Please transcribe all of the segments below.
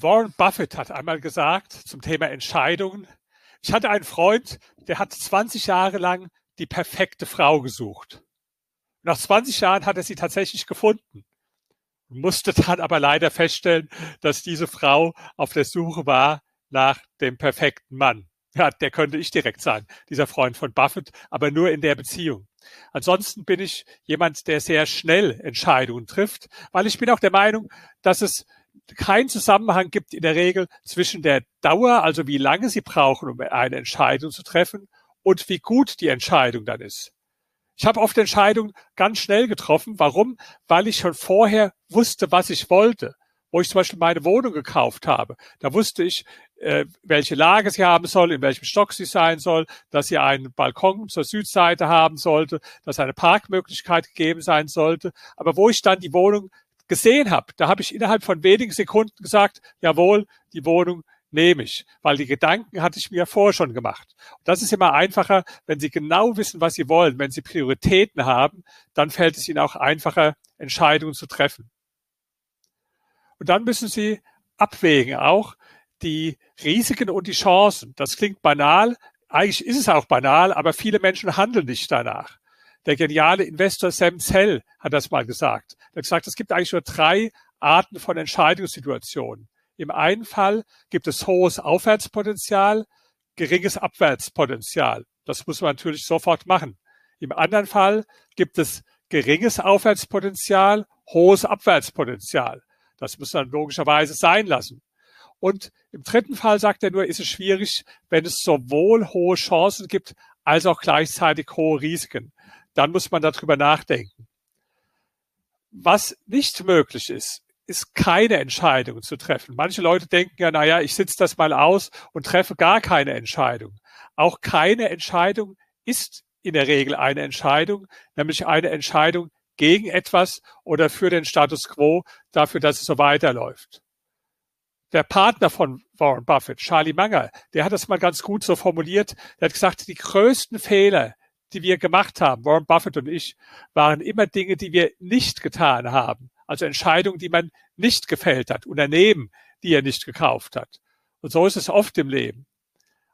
Warren Buffett hat einmal gesagt zum Thema Entscheidungen, ich hatte einen Freund, der hat 20 Jahre lang die perfekte Frau gesucht. Nach 20 Jahren hat er sie tatsächlich gefunden, musste dann aber leider feststellen, dass diese Frau auf der Suche war nach dem perfekten Mann. Ja, der könnte ich direkt sein, dieser Freund von Buffett, aber nur in der Beziehung. Ansonsten bin ich jemand, der sehr schnell Entscheidungen trifft, weil ich bin auch der Meinung, dass es keinen Zusammenhang gibt in der Regel zwischen der Dauer, also wie lange Sie brauchen, um eine Entscheidung zu treffen, und wie gut die Entscheidung dann ist. Ich habe oft Entscheidungen ganz schnell getroffen. Warum? Weil ich schon vorher wusste, was ich wollte. Wo ich zum Beispiel meine Wohnung gekauft habe, da wusste ich, äh, welche Lage sie haben soll, in welchem Stock sie sein soll, dass sie einen Balkon zur Südseite haben sollte, dass eine Parkmöglichkeit gegeben sein sollte. Aber wo ich dann die Wohnung gesehen habe, da habe ich innerhalb von wenigen Sekunden gesagt, jawohl, die Wohnung nehme ich, weil die Gedanken hatte ich mir vorher schon gemacht. Und das ist immer einfacher, wenn Sie genau wissen, was Sie wollen, wenn Sie Prioritäten haben, dann fällt es Ihnen auch einfacher, Entscheidungen zu treffen. Und dann müssen Sie abwägen auch die Risiken und die Chancen. Das klingt banal, eigentlich ist es auch banal, aber viele Menschen handeln nicht danach. Der geniale Investor Sam Zell hat das mal gesagt. Er hat gesagt, es gibt eigentlich nur drei Arten von Entscheidungssituationen. Im einen Fall gibt es hohes Aufwärtspotenzial, geringes Abwärtspotenzial. Das muss man natürlich sofort machen. Im anderen Fall gibt es geringes Aufwärtspotenzial, hohes Abwärtspotenzial. Das muss man logischerweise sein lassen. Und im dritten Fall sagt er nur, ist es schwierig, wenn es sowohl hohe Chancen gibt, als auch gleichzeitig hohe Risiken. Dann muss man darüber nachdenken. Was nicht möglich ist, ist keine Entscheidung zu treffen. Manche Leute denken ja, naja, ich sitze das mal aus und treffe gar keine Entscheidung. Auch keine Entscheidung ist in der Regel eine Entscheidung, nämlich eine Entscheidung gegen etwas oder für den Status quo, dafür, dass es so weiterläuft. Der Partner von Warren Buffett, Charlie Munger, der hat das mal ganz gut so formuliert. Der hat gesagt, die größten Fehler, die wir gemacht haben, Warren Buffett und ich, waren immer Dinge, die wir nicht getan haben. Also Entscheidungen, die man nicht gefällt hat, Unternehmen, die er nicht gekauft hat. Und so ist es oft im Leben.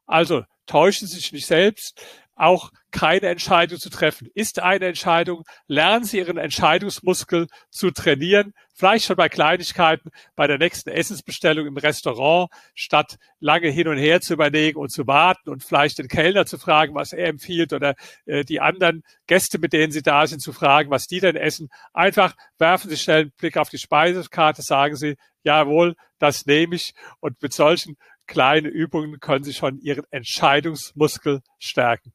Also täuschen Sie sich nicht selbst, auch keine Entscheidung zu treffen. Ist eine Entscheidung, lernen Sie Ihren Entscheidungsmuskel zu trainieren, vielleicht schon bei Kleinigkeiten, bei der nächsten Essensbestellung im Restaurant, statt lange hin und her zu überlegen und zu warten und vielleicht den Kellner zu fragen, was er empfiehlt oder äh, die anderen Gäste, mit denen Sie da sind, zu fragen, was die denn essen. Einfach werfen Sie schnell einen Blick auf die Speisekarte, sagen Sie, jawohl, das nehme ich und mit solchen kleinen Übungen können Sie schon Ihren Entscheidungsmuskel stärken.